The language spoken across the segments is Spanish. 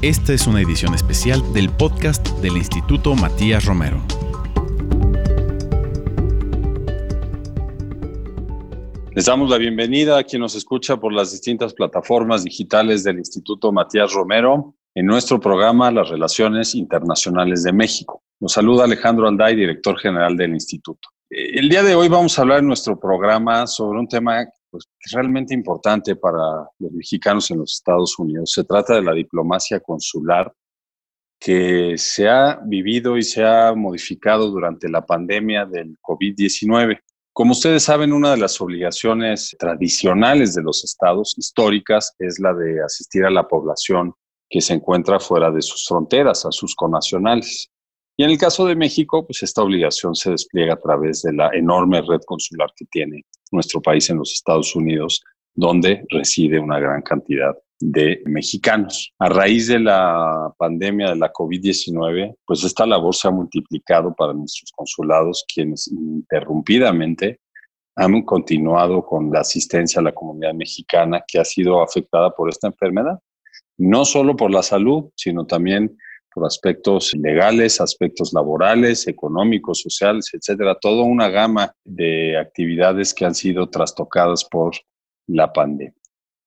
Esta es una edición especial del podcast del Instituto Matías Romero. Les damos la bienvenida a quien nos escucha por las distintas plataformas digitales del Instituto Matías Romero en nuestro programa Las Relaciones Internacionales de México. Nos saluda Alejandro Alday, director general del instituto. El día de hoy vamos a hablar en nuestro programa sobre un tema pues, realmente importante para los mexicanos en los Estados Unidos. Se trata de la diplomacia consular que se ha vivido y se ha modificado durante la pandemia del COVID-19. Como ustedes saben, una de las obligaciones tradicionales de los estados históricas es la de asistir a la población que se encuentra fuera de sus fronteras, a sus conacionales. Y en el caso de México, pues esta obligación se despliega a través de la enorme red consular que tiene nuestro país en los Estados Unidos, donde reside una gran cantidad de mexicanos. A raíz de la pandemia de la COVID-19, pues esta labor se ha multiplicado para nuestros consulados, quienes interrumpidamente han continuado con la asistencia a la comunidad mexicana que ha sido afectada por esta enfermedad, no solo por la salud, sino también por aspectos legales, aspectos laborales, económicos, sociales, etcétera, toda una gama de actividades que han sido trastocadas por la pandemia.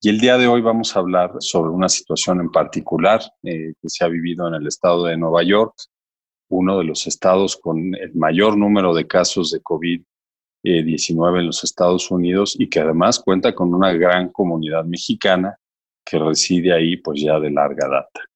Y el día de hoy vamos a hablar sobre una situación en particular eh, que se ha vivido en el estado de Nueva York, uno de los estados con el mayor número de casos de COVID-19 en los Estados Unidos y que además cuenta con una gran comunidad mexicana que reside ahí pues ya de larga data.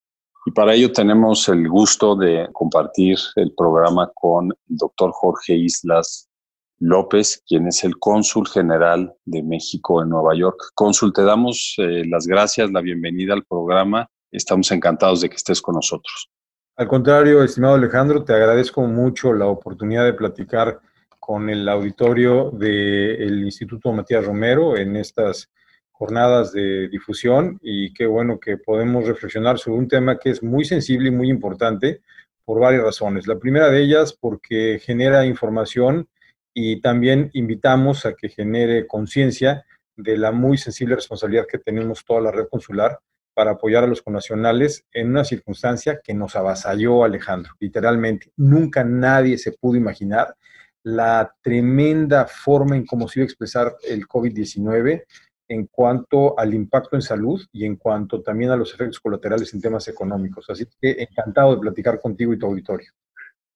Y para ello tenemos el gusto de compartir el programa con el doctor Jorge Islas López, quien es el cónsul general de México en Nueva York. Cónsul, te damos eh, las gracias, la bienvenida al programa. Estamos encantados de que estés con nosotros. Al contrario, estimado Alejandro, te agradezco mucho la oportunidad de platicar con el auditorio del Instituto Matías Romero en estas jornadas de difusión y qué bueno que podemos reflexionar sobre un tema que es muy sensible y muy importante por varias razones. La primera de ellas porque genera información y también invitamos a que genere conciencia de la muy sensible responsabilidad que tenemos toda la red consular para apoyar a los connacionales en una circunstancia que nos avasalló Alejandro, literalmente. Nunca nadie se pudo imaginar la tremenda forma en cómo se iba a expresar el COVID-19 en cuanto al impacto en salud y en cuanto también a los efectos colaterales en temas económicos. Así que encantado de platicar contigo y tu auditorio.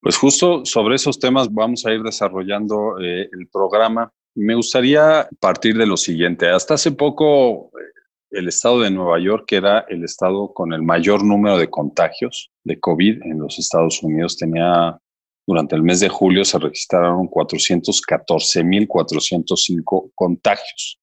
Pues justo sobre esos temas vamos a ir desarrollando eh, el programa. Me gustaría partir de lo siguiente. Hasta hace poco eh, el estado de Nueva York era el estado con el mayor número de contagios de COVID en los Estados Unidos. Tenía, durante el mes de julio se registraron 414.405 contagios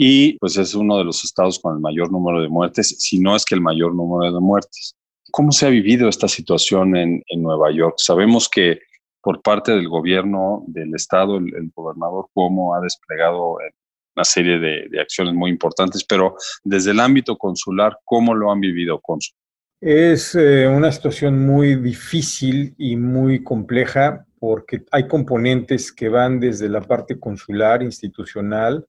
y pues es uno de los estados con el mayor número de muertes, si no es que el mayor número de muertes. ¿Cómo se ha vivido esta situación en, Nueva York? Sabemos que por parte del gobierno del estado, el, gobernador Cuomo ha desplegado eh, una serie de, acciones muy importantes, pero desde el ámbito consular, ¿cómo lo han vivido, Consul? Es eh, una situación muy difícil y muy compleja porque hay componentes que van desde la parte consular, institucional,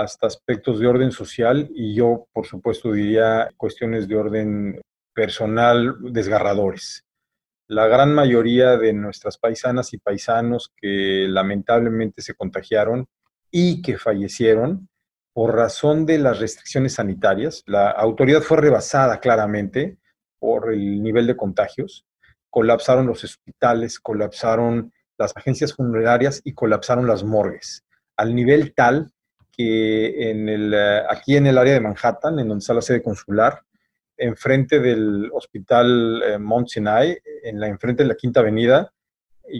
hasta aspectos de orden social y yo, por supuesto, diría cuestiones de orden personal desgarradores. La gran mayoría de nuestras paisanas y paisanos que lamentablemente se contagiaron y que fallecieron por razón de las restricciones sanitarias, la autoridad fue rebasada claramente por el nivel de contagios, colapsaron los hospitales, colapsaron las agencias funerarias y colapsaron las morgues, al nivel tal que eh, aquí en el área de Manhattan, en donde está la sede consular, enfrente del hospital eh, Mount Sinai, en la enfrente de la Quinta Avenida,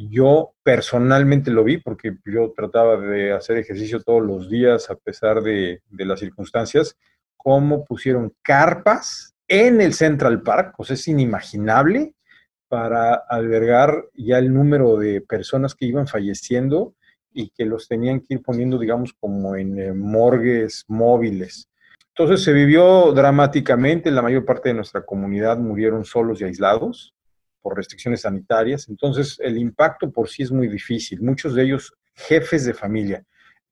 yo personalmente lo vi porque yo trataba de hacer ejercicio todos los días a pesar de, de las circunstancias, cómo pusieron carpas en el Central Park, pues es inimaginable para albergar ya el número de personas que iban falleciendo y que los tenían que ir poniendo, digamos, como en eh, morgues móviles. Entonces se vivió dramáticamente, la mayor parte de nuestra comunidad murieron solos y aislados por restricciones sanitarias, entonces el impacto por sí es muy difícil, muchos de ellos jefes de familia.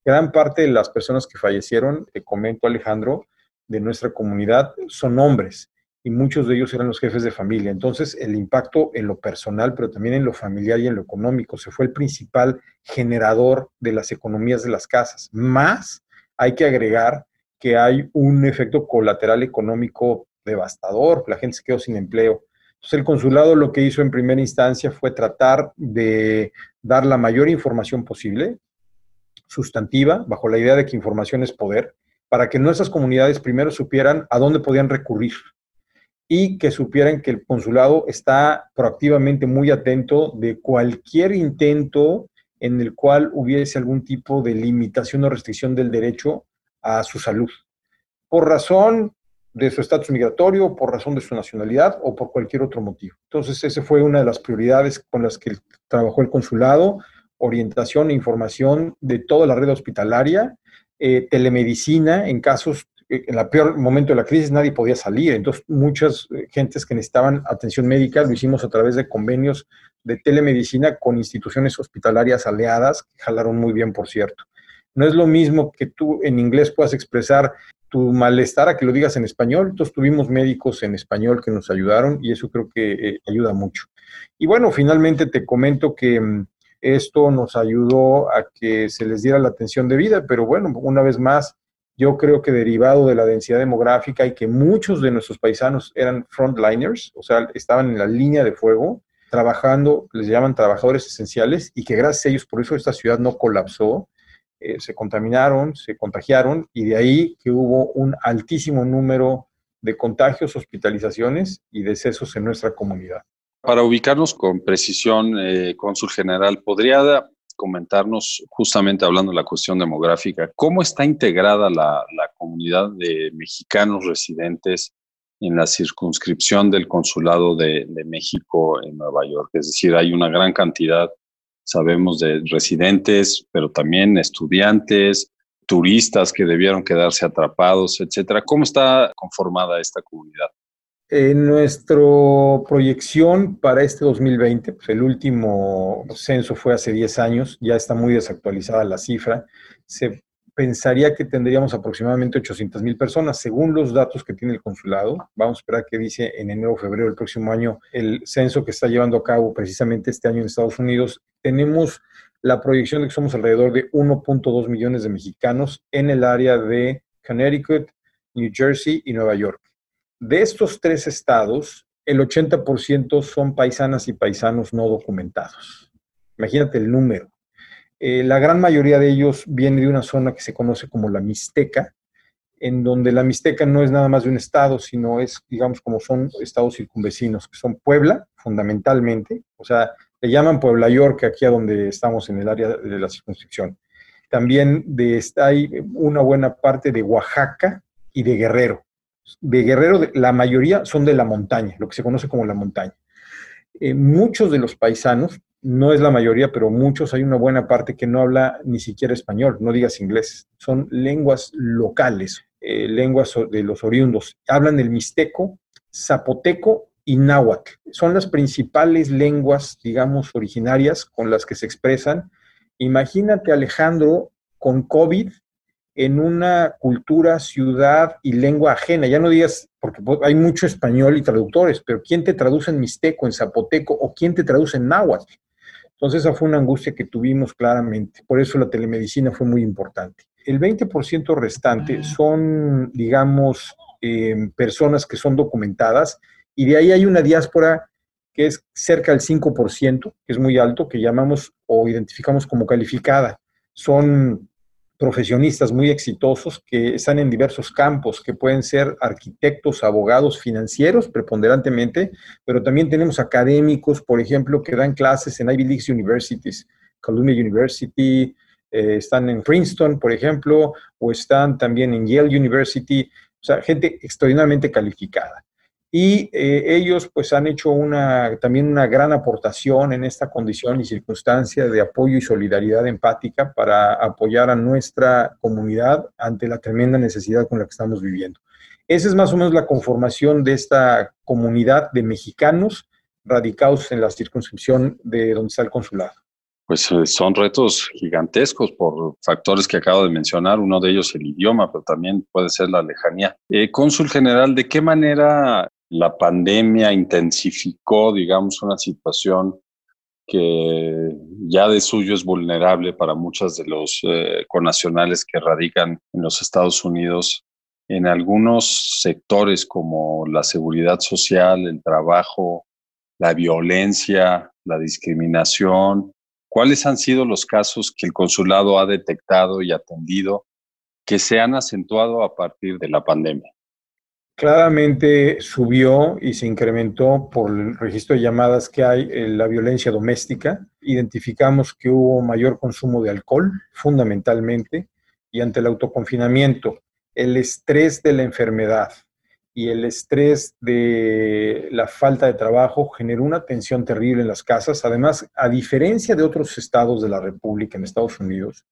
Gran parte de las personas que fallecieron, te comento Alejandro, de nuestra comunidad son hombres y muchos de ellos eran los jefes de familia. Entonces, el impacto en lo personal, pero también en lo familiar y en lo económico, se fue el principal generador de las economías de las casas. Más hay que agregar que hay un efecto colateral económico devastador, la gente se quedó sin empleo. Entonces el consulado lo que hizo en primera instancia fue tratar de dar la mayor información posible, sustantiva, bajo la idea de que información es poder, para que nuestras comunidades primero supieran a dónde podían recurrir y que supieran que el consulado está proactivamente muy atento de cualquier intento en el cual hubiese algún tipo de limitación o restricción del derecho a su salud, por razón de su estatus migratorio, por razón de su nacionalidad o por cualquier otro motivo. Entonces, esa fue una de las prioridades con las que trabajó el consulado, orientación e información de toda la red hospitalaria, eh, telemedicina en casos en el peor momento de la crisis nadie podía salir, entonces muchas eh, gentes que necesitaban atención médica lo hicimos a través de convenios de telemedicina con instituciones hospitalarias aliadas, que jalaron muy bien, por cierto. No es lo mismo que tú en inglés puedas expresar tu malestar a que lo digas en español, entonces tuvimos médicos en español que nos ayudaron y eso creo que eh, ayuda mucho. Y bueno, finalmente te comento que mm, esto nos ayudó a que se les diera la atención debida, pero bueno, una vez más, yo creo que derivado de la densidad demográfica y que muchos de nuestros paisanos eran frontliners, o sea, estaban en la línea de fuego, trabajando, les llaman trabajadores esenciales, y que gracias a ellos por eso esta ciudad no colapsó, eh, se contaminaron, se contagiaron, y de ahí que hubo un altísimo número de contagios, hospitalizaciones y decesos en nuestra comunidad. Para ubicarnos con precisión, eh, cónsul general, ¿podría comentarnos, justamente hablando de la cuestión demográfica, cómo está integrada la, comunidad de mexicanos residentes en la circunscripción del Consulado de, México en Nueva York. Es decir, hay una gran cantidad, sabemos, de residentes, pero también estudiantes, turistas que debieron quedarse atrapados, etcétera. ¿Cómo está conformada esta comunidad? En nuestra proyección para este 2020, pues el último censo fue hace 10 años, ya está muy desactualizada la cifra, se pensaría que tendríamos aproximadamente 800 mil personas, según los datos que tiene el consulado. Vamos a esperar que dice en enero o febrero del próximo año el censo que está llevando a cabo precisamente este año en Estados Unidos. Tenemos la proyección de que somos alrededor de 1.2 millones de mexicanos en el área de Connecticut, New Jersey y Nueva York. De estos tres estados, el 80% son paisanas y paisanos no documentados. Imagínate el número. Eh, la gran mayoría de ellos viene de una zona que se conoce como la Mixteca, en donde la Mixteca no es nada más de un estado, sino es, digamos, como son estados circunvecinos, que son Puebla, fundamentalmente, o sea, le llaman Puebla York, aquí a donde estamos en el área de la circunscripción. También de, hay una buena parte de Oaxaca y de Guerrero de Guerrero, la mayoría son de la montaña, lo que se conoce como la montaña. Eh, muchos de los paisanos, no es la mayoría, pero muchos, hay una buena parte que no habla ni siquiera español, no digas inglés, son lenguas locales, eh, lenguas de los oriundos. Hablan el mixteco, zapoteco y náhuatl. Son las principales lenguas, digamos, originarias con las que se expresan. Imagínate, Alejandro, con COVID, en una cultura, ciudad y lengua ajena. Ya no digas, porque hay mucho español y traductores, pero ¿quién te traduce en mixteco, en zapoteco o quién te traduce en náhuatl? Entonces esa fue una angustia que tuvimos claramente. Por eso la telemedicina fue muy importante. El 20% restante son, digamos, em, personas que son documentadas y de ahí hay una diáspora que es cerca del 5%, que es muy alto, que llamamos o identificamos como calificada. Son profesionistas muy exitosos que están en diversos campos, que pueden ser arquitectos, abogados, financieros preponderantemente, pero también tenemos académicos, por ejemplo, que dan clases en Ivy League Universities, Columbia University, eh, están en Princeton, por ejemplo, o están también en Yale University, o sea, gente extraordinariamente calificada y eh, ellos pues han hecho una, también una gran aportación en esta condición y circunstancia de apoyo y solidaridad empática para apoyar a nuestra comunidad ante la tremenda necesidad con la que estamos viviendo. Esa es más o menos la conformación de esta comunidad de mexicanos radicados en la circunscripción de donde está el consulado. Pues eh, son retos gigantescos por factores que acabo de mencionar, uno de ellos el idioma, pero también puede ser la lejanía. Eh, cónsul general, ¿de qué manera la pandemia intensificó, digamos, una situación que ya de suyo es vulnerable para muchas de los eh, conacionales que radican en los Estados Unidos. En algunos sectores como la seguridad social, el trabajo, la violencia, la discriminación, ¿cuáles han sido los casos que el consulado ha detectado y atendido que se han acentuado a partir de la pandemia? Claramente subió y se incrementó por el registro de llamadas que hay en la violencia doméstica. Identificamos que hubo mayor consumo de alcohol, fundamentalmente, y ante el autoconfinamiento, el estrés de la enfermedad y el estrés de la falta de trabajo generó una tensión terrible en las casas. Además, a diferencia de otros estados de la República en Estados Unidos,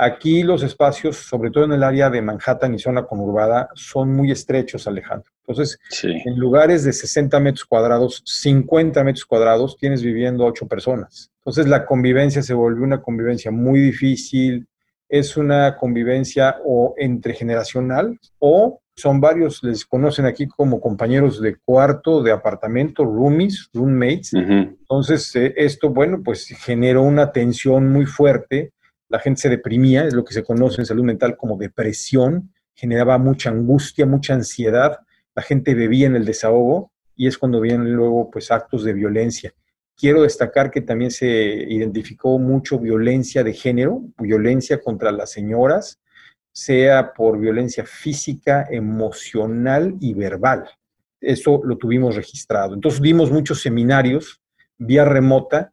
Aquí los espacios, sobre todo en el área de Manhattan y zona conurbada, son muy estrechos, Alejandro. Entonces, en lugares de 60 metros cuadrados, 50 metros cuadrados, tienes viviendo ocho personas. Entonces, la convivencia se volvió una convivencia muy difícil. Es una convivencia o entregeneracional o son varios, les conocen aquí como compañeros de cuarto, de apartamento, roomies, roommates. Entonces, eh, esto, bueno, pues generó una tensión muy fuerte la gente se deprimía, es lo que se conoce en salud mental como depresión, generaba mucha angustia, mucha ansiedad, la gente bebía en el desahogo y es cuando vienen luego pues actos de violencia. Quiero destacar que también se identificó mucho violencia de género, violencia contra las señoras, sea por violencia física, emocional y verbal. Eso lo tuvimos registrado. Entonces dimos muchos seminarios vía remota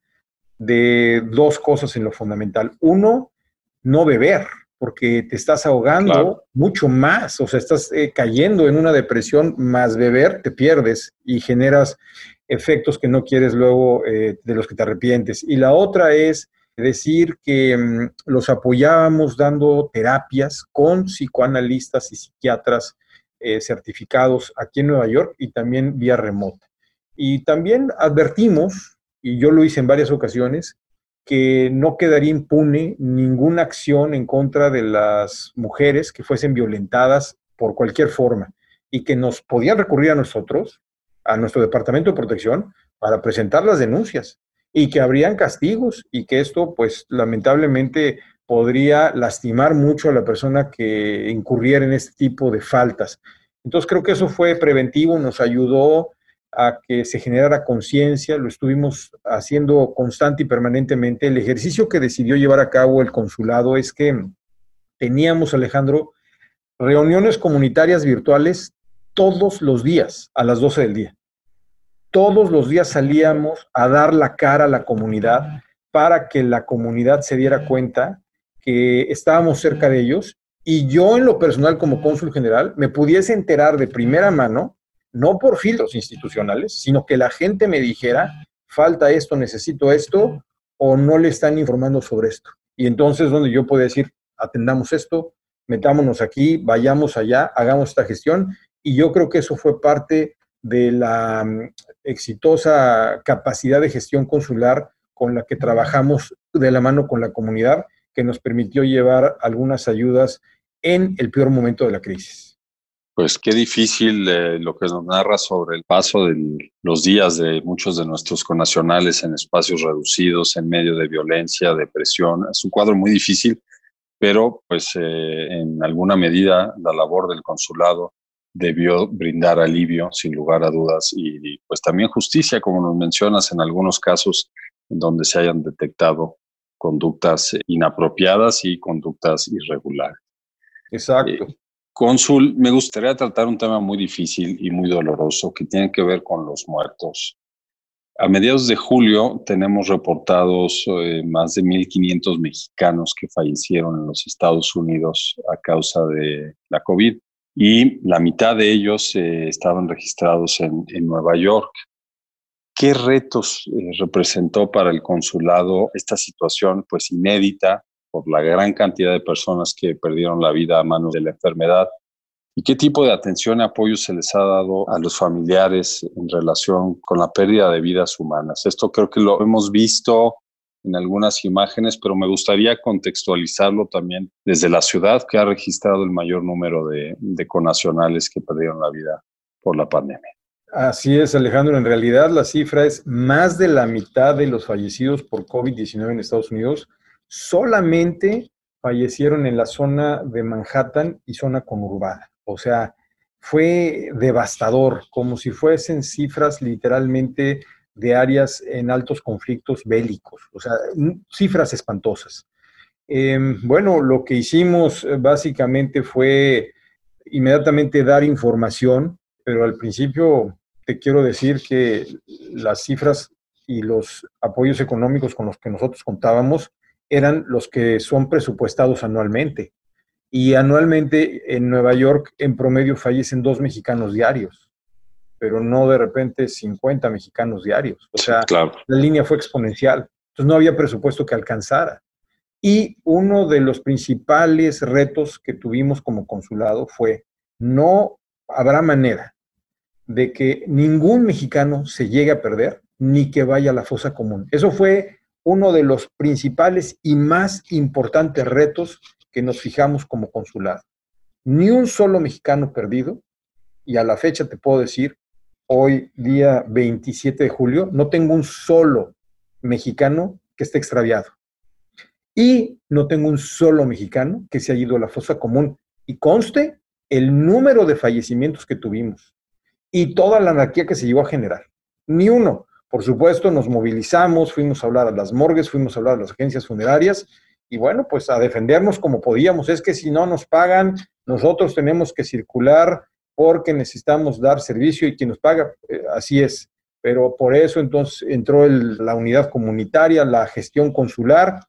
de dos cosas en lo fundamental. Uno, no beber, porque te estás ahogando mucho más, o sea, estás eh, cayendo en una depresión, más beber te pierdes y generas efectos que no quieres luego eh, de los que te arrepientes. Y la otra es decir que mm, los apoyábamos dando terapias con psicoanalistas y psiquiatras eh, certificados aquí en Nueva York y también vía remota. Y también advertimos y yo lo hice en varias ocasiones, que no quedaría impune ninguna acción en contra de las mujeres que fuesen violentadas por cualquier forma y que nos podían recurrir a nosotros, a nuestro Departamento de Protección, para presentar las denuncias y que habrían castigos y que esto, pues lamentablemente, podría lastimar mucho a la persona que incurriera en este tipo de faltas. Entonces creo que eso fue preventivo, nos ayudó a que se generara conciencia, lo estuvimos haciendo constante y permanentemente. El ejercicio que decidió llevar a cabo el consulado es que teníamos, Alejandro, reuniones comunitarias virtuales todos los días a las 12 del día. Todos los días salíamos a dar la cara a la comunidad para que la comunidad se diera cuenta que estábamos cerca de ellos y yo en lo personal como cónsul general me pudiese enterar de primera mano no por filtros institucionales, sino que la gente me dijera, falta esto, necesito esto, o no le están informando sobre esto. Y entonces donde yo puedo decir, atendamos esto, metámonos aquí, vayamos allá, hagamos esta gestión. Y yo creo que eso fue parte de la mm, exitosa capacidad de gestión consular con la que trabajamos de la mano con la comunidad, que nos permitió llevar algunas ayudas en el peor momento de la crisis. Pues qué difícil eh, lo que nos narra sobre el paso de los días de muchos de nuestros connacionales en espacios reducidos, en medio de violencia, depresión. Es un cuadro muy difícil, pero pues eh, en alguna medida la labor del consulado debió brindar alivio, sin lugar a dudas, y, pues también justicia, como nos mencionas, en algunos casos en donde se hayan detectado conductas inapropiadas y conductas irregulares. Exacto. Eh, Cónsul, me gustaría tratar un tema muy difícil y muy doloroso que tiene que ver con los muertos. A mediados de julio tenemos reportados eh, más de 1.500 mexicanos que fallecieron en los Estados Unidos a causa de la COVID y la mitad de ellos eh, estaban registrados en, Nueva York. ¿Qué retos eh, representó para el consulado esta situación pues inédita por la gran cantidad de personas que perdieron la vida a manos de la enfermedad. ¿Y qué tipo de atención y apoyo se les ha dado a los familiares en relación con la pérdida de vidas humanas? Esto creo que lo hemos visto en algunas imágenes, pero me gustaría contextualizarlo también desde la ciudad que ha registrado el mayor número de, de conacionales que perdieron la vida por la pandemia. Así es, Alejandro. En realidad la cifra es más de la mitad de los fallecidos por COVID-19 en Estados Unidos solamente fallecieron en la zona de Manhattan y zona conurbada. O sea, fue devastador, como si fuesen cifras literalmente de áreas en altos conflictos bélicos, o sea, cifras espantosas. Em, bueno, lo que hicimos eh, básicamente fue inmediatamente dar información, pero al principio te quiero decir que las cifras y los apoyos económicos con los que nosotros contábamos eran los que son presupuestados anualmente. Y anualmente en Nueva York en promedio fallecen dos mexicanos diarios, pero no de repente 50 mexicanos diarios. O sea, la línea fue exponencial. Entonces no había presupuesto que alcanzara. Y uno de los principales retos que tuvimos como consulado fue, no habrá manera de que ningún mexicano se llegue a perder ni que vaya a la fosa común. Eso fue uno de los principales y más importantes retos que nos fijamos como consulado. Ni un solo mexicano perdido, y a la fecha te puedo decir, hoy día 27 de julio, no tengo un solo mexicano que esté extraviado. Y no tengo un solo mexicano que se haya ido a la fosa común. Y conste el número de fallecimientos que tuvimos y toda la anarquía que se llegó a generar. Ni uno. Por supuesto, nos movilizamos, fuimos a hablar a las morgues, fuimos a hablar a las agencias funerarias y bueno, pues a defendernos como podíamos. Es que si no nos pagan, nosotros tenemos que circular porque necesitamos dar servicio y quien nos paga, eh, así es. Pero por eso entonces entró la unidad comunitaria, la gestión consular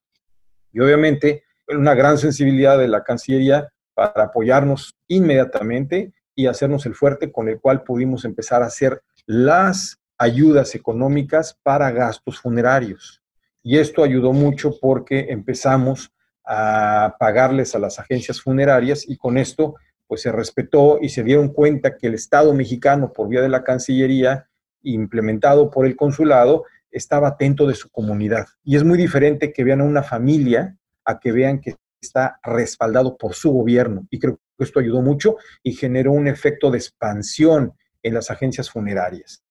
y obviamente una gran sensibilidad de la Cancillería para apoyarnos inmediatamente y hacernos el fuerte con el cual pudimos empezar a hacer las ayudas económicas para gastos funerarios. Y esto ayudó mucho porque empezamos a pagarles a las agencias funerarias y con esto pues se respetó y se dieron cuenta que el Estado mexicano por vía de la Cancillería implementado por el consulado estaba atento de su comunidad. Y es muy diferente que vean a una familia a que vean que está respaldado por su gobierno. Y creo que esto ayudó mucho y generó un efecto de expansión en las agencias funerarias.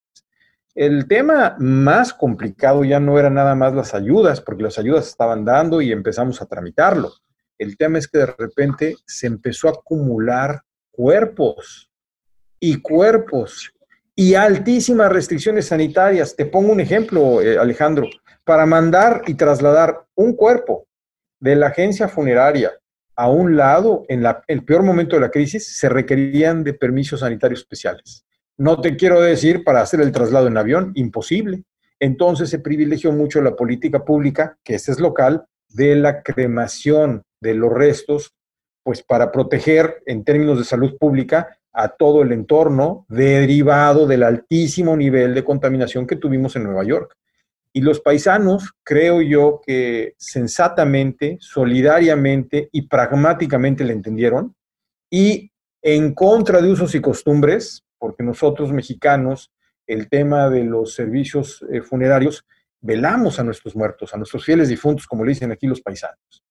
El tema más complicado ya no era nada más las ayudas, porque las ayudas estaban dando y empezamos a tramitarlo. El tema es que de repente se empezó a acumular cuerpos y cuerpos y altísimas restricciones sanitarias. Te pongo un ejemplo, eh, Alejandro. Para mandar y trasladar un cuerpo de la agencia funeraria a un lado, en el peor momento de la crisis, se requerían de permisos sanitarios especiales. No te quiero decir para hacer el traslado en avión, imposible. Entonces se privilegió mucho la política pública, que esta es local, de la cremación de los restos, pues para proteger en términos de salud pública a todo el entorno derivado del altísimo nivel de contaminación que tuvimos en Nueva York. Y los paisanos, creo yo que sensatamente, solidariamente y pragmáticamente le entendieron y en contra de usos y costumbres, porque nosotros mexicanos, el tema de los servicios eh, funerarios, velamos a nuestros muertos, a nuestros fieles difuntos, como le dicen aquí los paisanos.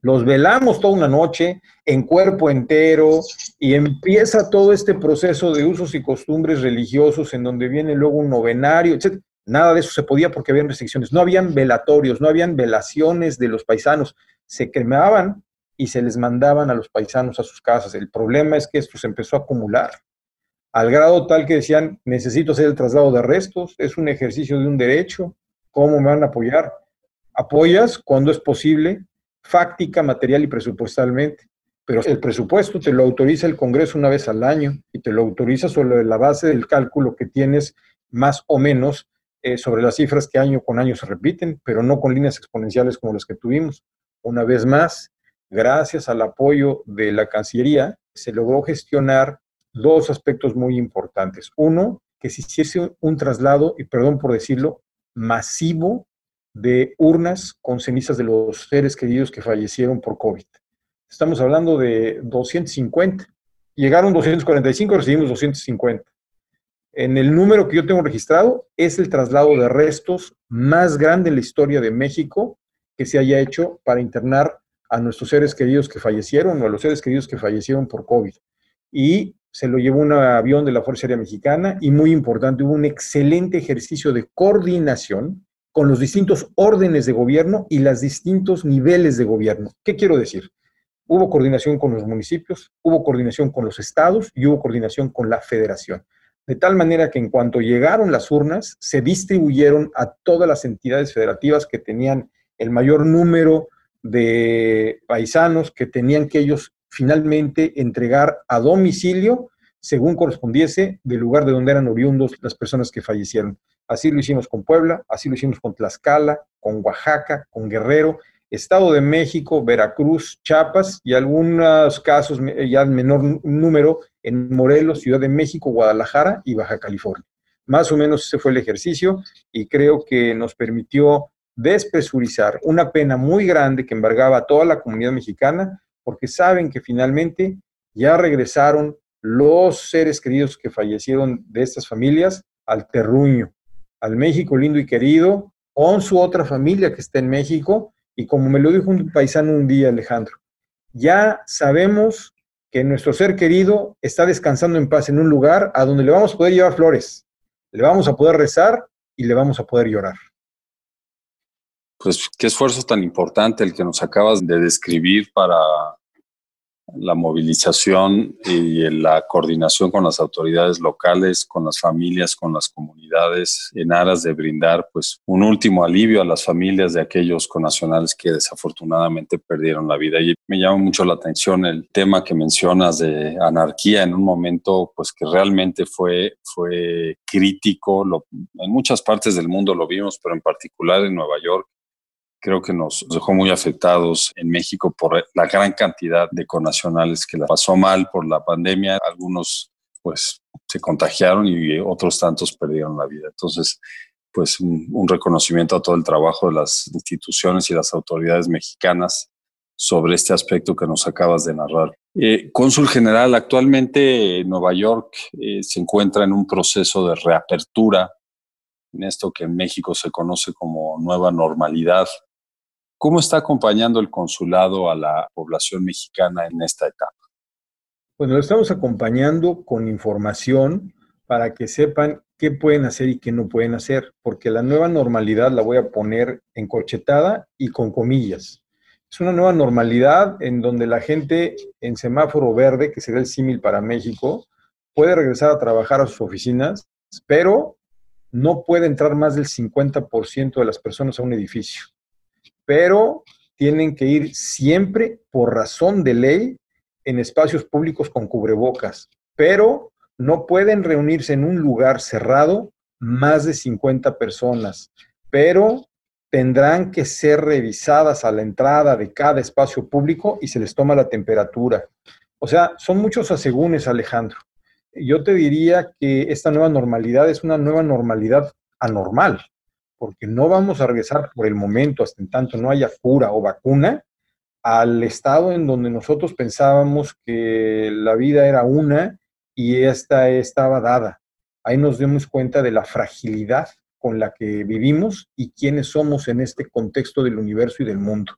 Los velamos toda una noche en cuerpo entero y empieza todo este proceso de usos y costumbres religiosos en donde viene luego un novenario, etc. Nada de eso se podía porque habían restricciones. No habían velatorios, no habían velaciones de los paisanos. Se cremaban y se les mandaban a los paisanos a sus casas. El problema es que esto se empezó a acumular al grado tal que decían, necesito hacer el traslado de restos, es un ejercicio de un derecho, ¿cómo me van a apoyar? Apoyas cuando es posible, fáctica, material y presupuestalmente, pero el presupuesto te lo autoriza el Congreso una vez al año y te lo autoriza sobre la base del cálculo que tienes más o menos eh, sobre las cifras que año con año se repiten, pero no con líneas exponenciales como las que tuvimos. Una vez más, gracias al apoyo de la Cancillería, se logró gestionar dos aspectos muy importantes. Uno, que se hiciese un traslado, y perdón por decirlo, masivo de urnas con cenizas de los seres queridos que fallecieron por COVID. Estamos hablando de 250. Llegaron 245, recibimos 250. En el número que yo tengo registrado, es el traslado de restos más grande en la historia de México que se haya hecho para internar a nuestros seres queridos que fallecieron o a los seres queridos que fallecieron por COVID. Y se lo llevó un avión de la Fuerza Aérea Mexicana y muy importante, hubo un excelente ejercicio de coordinación con los distintos órdenes de gobierno y los distintos niveles de gobierno. ¿Qué quiero decir? Hubo coordinación con los municipios, hubo coordinación con los estados y hubo coordinación con la federación. De tal manera que en cuanto llegaron las urnas, se distribuyeron a todas las entidades federativas que tenían el mayor número de paisanos que tenían que ellos finalmente entregar a domicilio según correspondiese del lugar de donde eran oriundos las personas que fallecieron. Así lo hicimos con Puebla, así lo hicimos con Tlaxcala, con Oaxaca, con Guerrero, Estado de México, Veracruz, Chiapas y algunos casos ya en menor número en Morelos, Ciudad de México, Guadalajara y Baja California. Más o menos ese fue el ejercicio y creo que nos permitió despresurizar una pena muy grande que embargaba a toda la comunidad mexicana porque saben que finalmente ya regresaron los seres queridos que fallecieron de estas familias al terruño, al México lindo y querido, con su otra familia que está en México. Y como me lo dijo un paisano un día, Alejandro, ya sabemos que nuestro ser querido está descansando en paz en un lugar a donde le vamos a poder llevar flores, le vamos a poder rezar y le vamos a poder llorar. Pues qué esfuerzo tan importante el que nos acabas de describir para la movilización y la coordinación con las autoridades locales, con las familias, con las comunidades, en aras de brindar pues un último alivio a las familias de aquellos connacionales que desafortunadamente perdieron la vida. Y me llama mucho la atención el tema que mencionas de anarquía en un momento pues que realmente fue, fue crítico. en muchas partes del mundo lo vimos, pero en particular en Nueva York creo que nos dejó muy afectados en México por la gran cantidad de conacionales que la pasó mal por la pandemia. Algunos pues se contagiaron y otros tantos perdieron la vida. Entonces, pues un, reconocimiento a todo el trabajo de las instituciones y las autoridades mexicanas sobre este aspecto que nos acabas de narrar. Eh, Cónsul General, actualmente Nueva York eh, se encuentra en un proceso de reapertura en esto que en México se conoce como nueva normalidad. ¿Cómo está acompañando el consulado a la población mexicana en esta etapa? Bueno, lo estamos acompañando con información para que sepan qué pueden hacer y qué no pueden hacer, porque la nueva normalidad la voy a poner encorchetada y con comillas. Es una nueva normalidad en donde la gente en semáforo verde, que será el símil para México, puede regresar a trabajar a sus oficinas, pero no puede entrar más del 50% de las personas a un edificio pero tienen que ir siempre por razón de ley en espacios públicos con cubrebocas, pero no pueden reunirse en un lugar cerrado más de 50 personas, pero tendrán que ser revisadas a la entrada de cada espacio público y se les toma la temperatura. O sea, son muchos asegúnes, Alejandro. Yo te diría que esta nueva normalidad es una nueva normalidad anormal porque no vamos a regresar por el momento, hasta en tanto no haya cura o vacuna, al estado en donde nosotros pensábamos que la vida era una y esta estaba dada. Ahí nos dimos cuenta de la fragilidad con la que vivimos y quiénes somos en este contexto del universo y del mundo.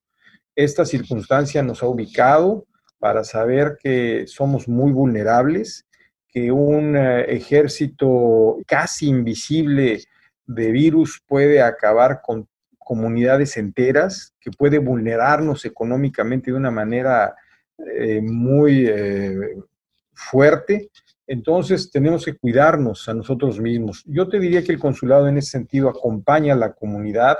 Esta circunstancia nos ha ubicado para saber que somos muy vulnerables, que un eh, ejército casi invisible de virus puede acabar con comunidades enteras, que puede vulnerarnos económicamente de una manera eh, muy eh, fuerte. Entonces tenemos que cuidarnos a nosotros mismos. Yo te diría que el consulado en ese sentido acompaña a la comunidad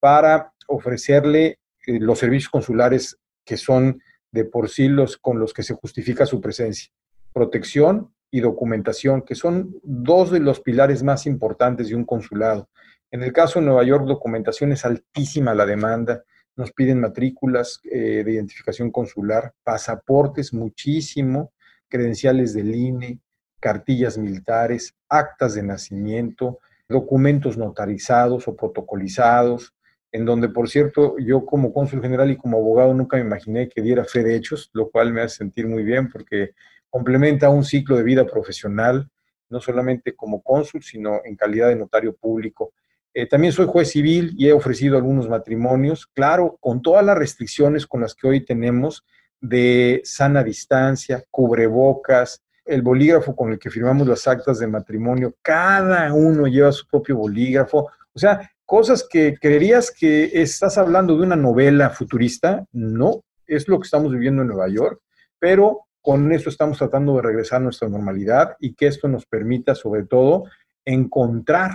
para ofrecerle eh, los servicios consulares que son de por sí los con los que se justifica su presencia. Protección, y documentación, que son dos de los pilares más importantes de un consulado. En el caso de Nueva York, documentación es altísima la demanda. Nos piden matrículas eh, de identificación consular, pasaportes muchísimo, credenciales del INE, cartillas militares, actas de nacimiento, documentos notarizados o protocolizados, en donde, por cierto, yo como cónsul general y como abogado nunca me imaginé que diera fe de hechos, lo cual me hace sentir muy bien porque complementa un ciclo de vida profesional, no solamente como cónsul, sino en calidad de notario público. Eh, también soy juez civil y he ofrecido algunos matrimonios, claro, con todas las restricciones con las que hoy tenemos de sana distancia, cubrebocas, el bolígrafo con el que firmamos las actas de matrimonio, cada uno lleva su propio bolígrafo. O sea, cosas que creerías que estás hablando de una novela futurista, no, es lo que estamos viviendo en Nueva York, pero con eso estamos tratando de regresar a nuestra normalidad y que esto nos permita sobre todo encontrar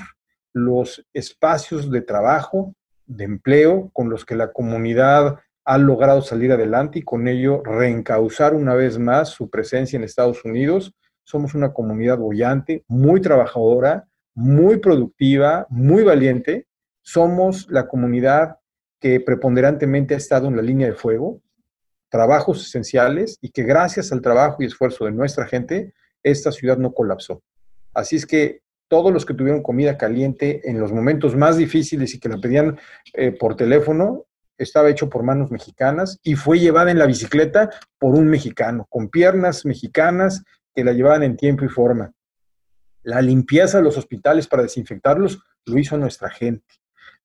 los espacios de trabajo, de empleo con los que la comunidad ha logrado salir adelante y con ello reencauzar una vez más su presencia en Estados Unidos. Somos una comunidad bollante, muy trabajadora, muy productiva, muy valiente. Somos la comunidad que preponderantemente ha estado en la línea de fuego, trabajos esenciales y que gracias al trabajo y esfuerzo de nuestra gente, esta ciudad no colapsó. Así es que todos los que tuvieron comida caliente en los momentos más difíciles y que la pedían eh, por teléfono, estaba hecho por manos mexicanas y fue llevada en la bicicleta por un mexicano, con piernas mexicanas que la llevaban en tiempo y forma. La limpieza de los hospitales para desinfectarlos lo hizo nuestra gente.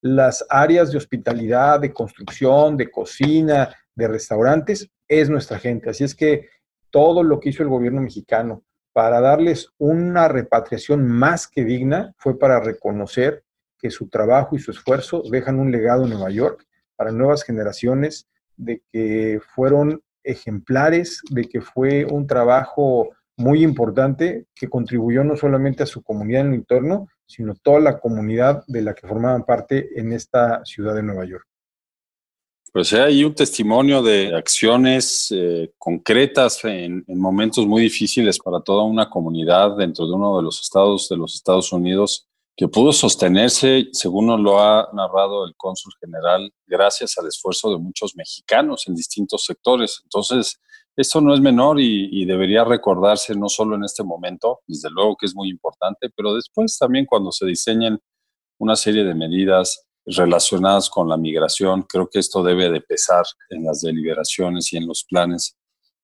Las áreas de hospitalidad, de construcción, de cocina, de restaurantes, es nuestra gente. Así es que todo lo que hizo el gobierno mexicano para darles una repatriación más que digna fue para reconocer que su trabajo y su esfuerzo dejan un legado en Nueva York para nuevas generaciones, de que fueron ejemplares, de que fue un trabajo muy importante que contribuyó no solamente a su comunidad en el entorno, sino toda la comunidad de la que formaban parte en esta ciudad de Nueva York. Pues hay un testimonio de acciones eh, concretas en, en, momentos muy difíciles para toda una comunidad dentro de uno de los estados de los Estados Unidos que pudo sostenerse, según nos lo ha narrado el cónsul general, gracias al esfuerzo de muchos mexicanos en distintos sectores. Entonces, esto no es menor y, y, debería recordarse no solo en este momento, desde luego que es muy importante, pero después también cuando se diseñen una serie de medidas relacionadas con la migración, creo que esto debe de pesar en las deliberaciones y en los planes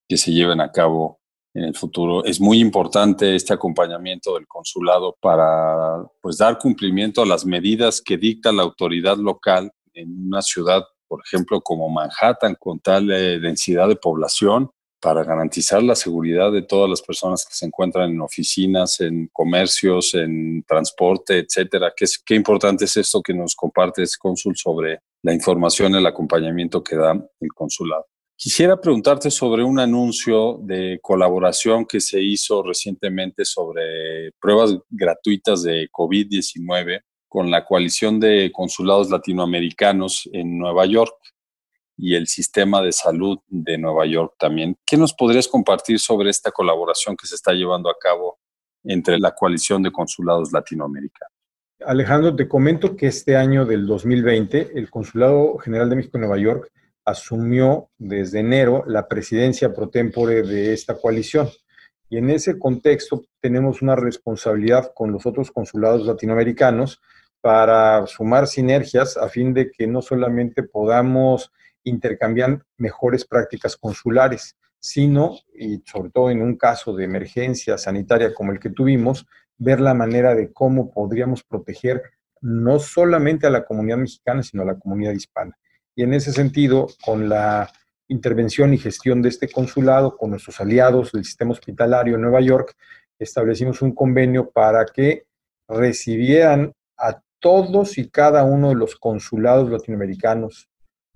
que se lleven a cabo en el futuro. Es muy importante este acompañamiento del consulado para pues, dar cumplimiento a las medidas que dicta la autoridad local en una ciudad, por ejemplo, como Manhattan, con tal eh, densidad de población, para garantizar la seguridad de todas las personas que se encuentran en oficinas, en comercios, en transporte, etcétera. ¿Qué, importante es esto que nos compartes, cónsul, sobre la información, el acompañamiento que da el consulado? Quisiera preguntarte sobre un anuncio de colaboración que se hizo recientemente sobre pruebas gratuitas de COVID-19 con la coalición de consulados latinoamericanos en Nueva York y el sistema de salud de Nueva York también. ¿Qué nos podrías compartir sobre esta colaboración que se está llevando a cabo entre la coalición de consulados latinoamericanos? Alejandro, te comento que este año del 2020 el Consulado General de México en Nueva York asumió desde enero la presidencia pro tempore de esta coalición. Y en ese contexto tenemos una responsabilidad con los otros consulados latinoamericanos para sumar sinergias a fin de que no solamente podamos intercambiar mejores prácticas consulares, sino, y sobre todo en un caso de emergencia sanitaria como el que tuvimos, ver la manera de cómo podríamos proteger no solamente a la comunidad mexicana, sino a la comunidad hispana. Y en ese sentido, con la intervención y gestión de este consulado, con nuestros aliados del sistema hospitalario en Nueva York, establecimos un convenio para que recibieran a todos y cada uno de los consulados latinoamericanos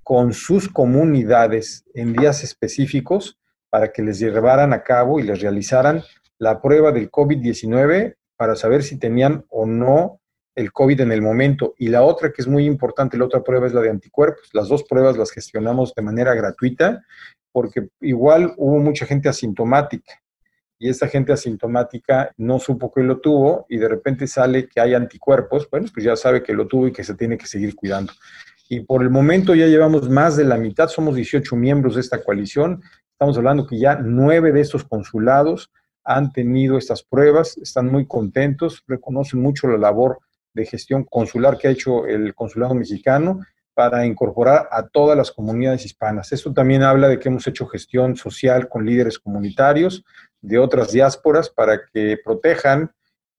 con sus comunidades en días específicos para que les llevaran a cabo y les realizaran la prueba del COVID-19 para saber si tenían o no el COVID en el momento. Y la otra que es muy importante, la otra prueba es la de anticuerpos. Las dos pruebas las gestionamos de manera gratuita porque igual hubo mucha gente asintomática y esta gente asintomática no supo que lo tuvo y de repente sale que hay anticuerpos, bueno, pues ya sabe que lo tuvo y que se tiene que seguir cuidando. Y por el momento ya llevamos más de la mitad, somos 18 miembros de esta coalición, estamos hablando que ya nueve de estos consulados han tenido estas pruebas, están muy contentos, reconocen mucho la labor de gestión consular que ha hecho el consulado mexicano para incorporar a todas las comunidades hispanas. Esto también habla de que hemos hecho gestión social con líderes comunitarios de otras diásporas para que protejan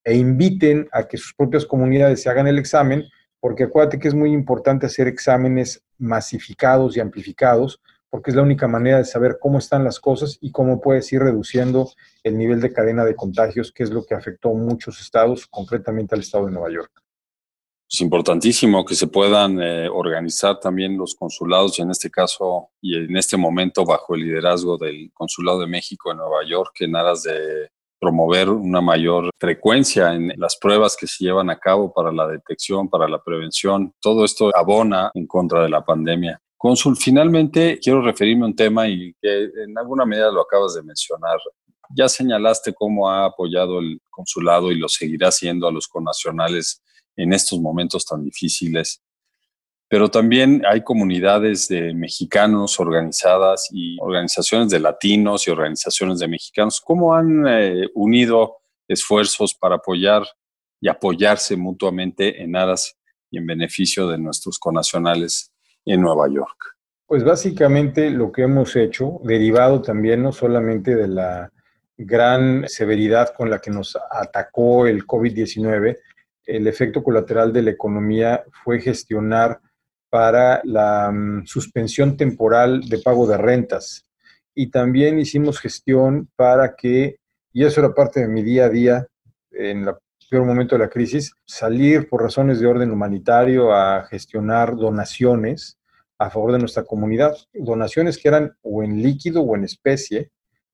e inviten a que sus propias comunidades se hagan el examen, porque acuérdate que es muy importante hacer exámenes masificados y amplificados, porque es la única manera de saber cómo están las cosas y cómo puedes ir reduciendo el nivel de cadena de contagios, que es lo que afectó a muchos estados, concretamente al estado de Nueva York. Es importantísimo que se puedan eh, organizar también los consulados, y en este caso y en este momento bajo el liderazgo del Consulado de México en Nueva York, en aras de promover una mayor frecuencia en las pruebas que se llevan a cabo para la detección, para la prevención. Todo esto abona en contra de la pandemia. Consul, finalmente quiero referirme a un tema y que en alguna medida lo acabas de mencionar. Ya señalaste cómo ha apoyado el consulado y lo seguirá haciendo a los connacionales en estos momentos tan difíciles. Pero también hay comunidades de mexicanos organizadas y organizaciones de latinos y organizaciones de mexicanos. ¿Cómo han eh, unido esfuerzos para apoyar y apoyarse mutuamente en aras y en beneficio de nuestros connacionales en Nueva York? Pues básicamente lo que hemos hecho, derivado también no solamente de la gran severidad con la que nos atacó el COVID-19, el efecto colateral de la economía fue gestionar para la mm, suspensión temporal de pago de rentas. Y también hicimos gestión para que, y eso era parte de mi día a día en el peor momento de la crisis, salir por razones de orden humanitario a gestionar donaciones a favor de nuestra comunidad. Donaciones que eran o en líquido o en especie,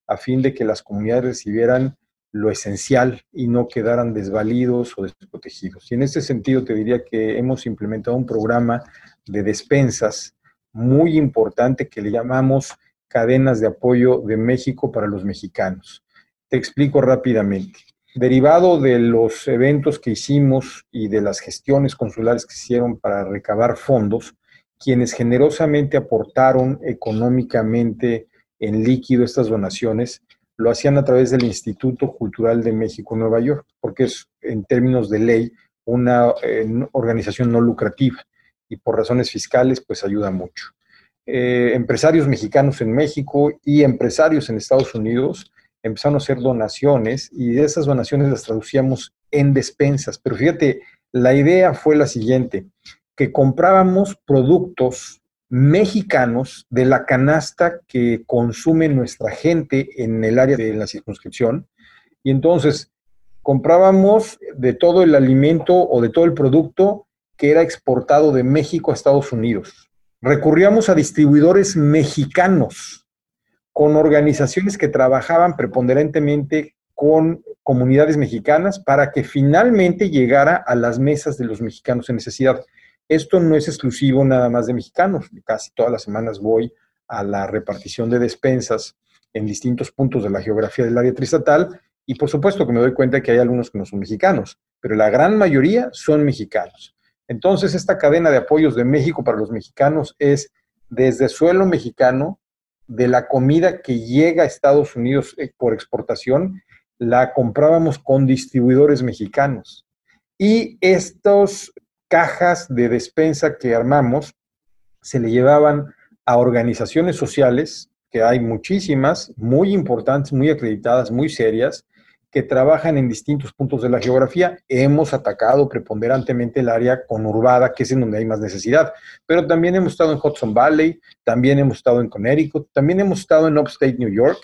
a fin de que las comunidades recibieran lo esencial y no quedaran desvalidos o desprotegidos. Y en ese sentido te diría que hemos implementado un programa de despensas muy importante que le llamamos cadenas de apoyo de México para los mexicanos. Te explico rápidamente. Derivado de los eventos que hicimos y de las gestiones consulares que hicieron para recabar fondos, quienes generosamente aportaron económicamente en líquido estas donaciones, lo hacían a través del Instituto Cultural de México Nueva York, porque es en términos de ley una eh, organización no lucrativa y por razones fiscales pues ayuda mucho. Eh, empresarios mexicanos en México y empresarios en Estados Unidos empezaron a hacer donaciones y de esas donaciones las traducíamos en despensas. Pero fíjate, la idea fue la siguiente, que comprábamos productos mexicanos de la canasta que consume nuestra gente en el área de la circunscripción. Y entonces comprábamos de todo el alimento o de todo el producto que era exportado de México a Estados Unidos. Recurríamos a distribuidores mexicanos con organizaciones que trabajaban preponderantemente con comunidades mexicanas para que finalmente llegara a las mesas de los mexicanos en necesidad. Esto no es exclusivo nada más de mexicanos. Casi todas las semanas voy a la repartición de despensas en distintos puntos de la geografía del área tristatal y por supuesto que me doy cuenta que hay algunos que no son mexicanos, pero la gran mayoría son mexicanos. Entonces, esta cadena de apoyos de México para los mexicanos es desde suelo mexicano, de la comida que llega a Estados Unidos eh, por exportación, la comprábamos con distribuidores mexicanos. Y estos cajas de despensa que armamos se le llevaban a organizaciones sociales, que hay muchísimas, muy importantes, muy acreditadas, muy serias, que trabajan en distintos puntos de la geografía. Hemos atacado preponderantemente el área conurbada, que es en donde hay más necesidad, pero también hemos estado en Hudson Valley, también hemos estado en Connecticut, también hemos estado en Upstate New York,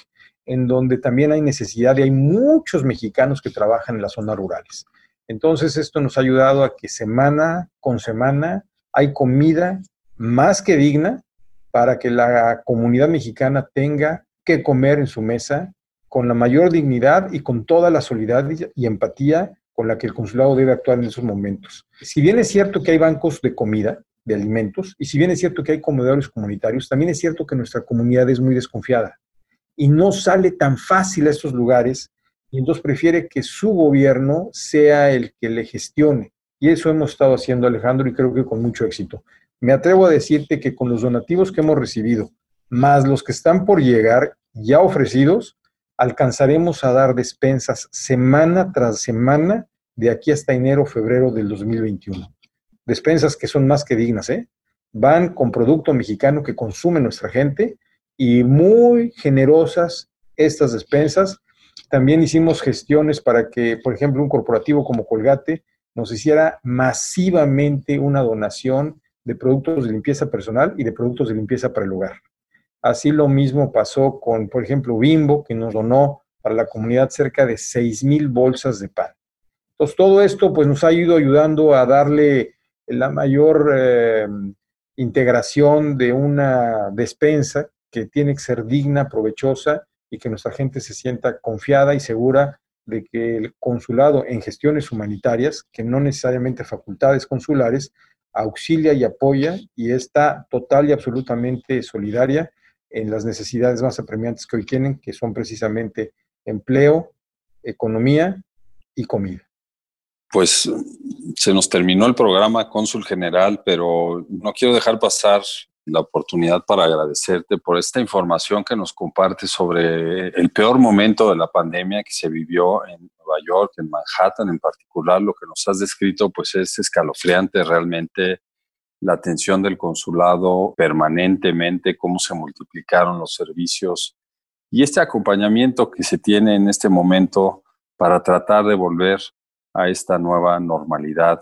en donde también hay necesidad y hay muchos mexicanos que trabajan en las zonas rurales. Entonces esto nos ha ayudado a que semana con semana hay comida más que digna para que la comunidad mexicana tenga que comer en su mesa con la mayor dignidad y con toda la solidaridad y empatía con la que el consulado debe actuar en esos momentos. Si bien es cierto que hay bancos de comida, de alimentos, y si bien es cierto que hay comedores comunitarios, también es cierto que nuestra comunidad es muy desconfiada y no sale tan fácil a estos lugares y entonces prefiere que su gobierno sea el que le gestione. Y eso hemos estado haciendo, Alejandro, y creo que con mucho éxito. Me atrevo a decirte que con los donativos que hemos recibido, más los que están por llegar ya ofrecidos, alcanzaremos a dar despensas semana tras semana de aquí hasta enero, febrero del 2021. Despensas que son más que dignas, ¿eh? Van con producto mexicano que consume nuestra gente y muy generosas estas despensas también hicimos gestiones para que, por ejemplo, un corporativo como Colgate nos hiciera masivamente una donación de productos de limpieza personal y de productos de limpieza para el hogar. Así lo mismo pasó con, por ejemplo, Bimbo, que nos donó para la comunidad cerca de 6 mil bolsas de pan. Entonces, todo esto pues, nos ha ido ayudando a darle la mayor eh, integración de una despensa que tiene que ser digna, provechosa y que nuestra gente se sienta confiada y segura de que el consulado en gestiones humanitarias, que no necesariamente facultades consulares, auxilia y apoya y está total y absolutamente solidaria en las necesidades más apremiantes que hoy tienen, que son precisamente empleo, economía y comida. Pues se nos terminó el programa, cónsul general, pero no quiero dejar pasar la oportunidad para agradecerte por esta información que nos comparte sobre el peor momento de la pandemia que se vivió en Nueva York, en Manhattan en particular. Lo que nos has descrito pues es escalofriante realmente la atención del consulado permanentemente, cómo se multiplicaron los servicios y este acompañamiento que se tiene en este momento para tratar de volver a esta nueva normalidad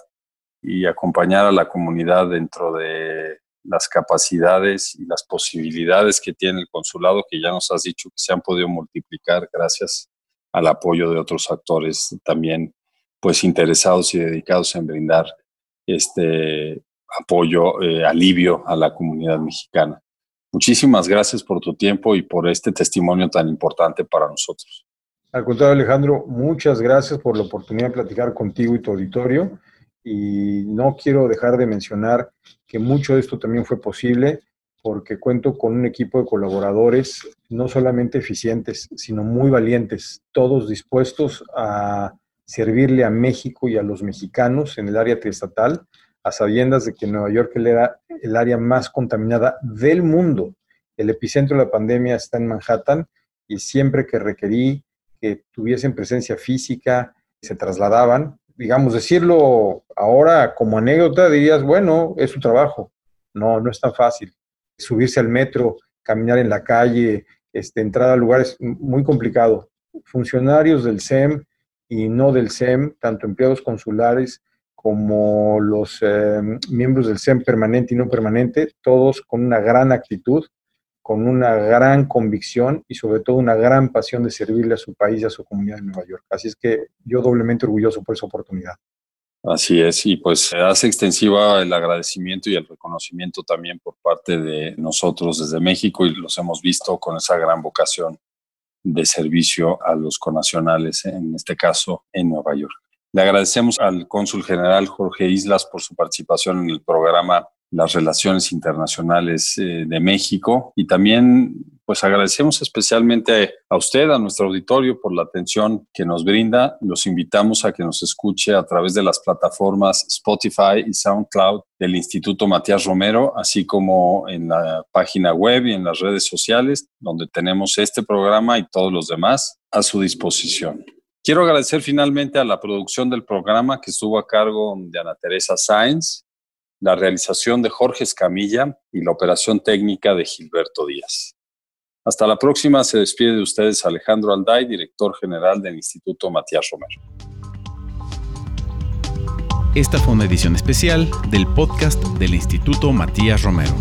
y acompañar a la comunidad dentro de las capacidades y las posibilidades que tiene el consulado, que ya nos has dicho que se han podido multiplicar gracias al apoyo de otros actores también pues interesados y dedicados en brindar este apoyo, eh, alivio a la comunidad mexicana. Muchísimas gracias por tu tiempo y por este testimonio tan importante para nosotros. Al contrario, Alejandro, muchas gracias por la oportunidad de platicar contigo y tu auditorio. Y no quiero dejar de mencionar que mucho de esto también fue posible porque cuento con un equipo de colaboradores no solamente eficientes, sino muy valientes, todos dispuestos a servirle a México y a los mexicanos en el área triestatal a sabiendas de que Nueva York era el área más contaminada del mundo. El epicentro de la pandemia está en Manhattan y siempre que requerí que tuviesen presencia física, se trasladaban. Digamos, decirlo ahora como anécdota, dirías, bueno, es su trabajo. No, no es tan fácil. Subirse al metro, caminar en la calle, este, entrar a lugares muy complicado. Funcionarios del SEM y no del SEM, tanto empleados consulares como los eh, miembros del SEM permanente y no permanente, todos con una gran actitud, con una gran convicción y sobre todo una gran pasión de servirle a su país y a su comunidad en Nueva York. Así es que yo doblemente orgulloso por esa oportunidad. Así es, y pues hace extensiva el agradecimiento y el reconocimiento también por parte de nosotros desde México y los hemos visto con esa gran vocación de servicio a los conacionales, en este caso en Nueva York. Le agradecemos al cónsul general Jorge Islas por su participación en el programa Las Relaciones Internacionales eh, de México y también pues agradecemos especialmente a usted, a nuestro auditorio, por la atención que nos brinda. Los invitamos a que nos escuche a través de las plataformas Spotify y SoundCloud del Instituto Matías Romero, así como en la página web y en las redes sociales, donde tenemos este programa y todos los demás a su disposición. Quiero agradecer finalmente a la producción del programa que estuvo a cargo de Ana Teresa Sáenz, la realización de Jorge Escamilla y la operación técnica de Gilberto Díaz. Hasta la próxima, se despide de ustedes Alejandro Alday, director general del Instituto Matías Romero. Esta fue una edición especial del podcast del Instituto Matías Romero.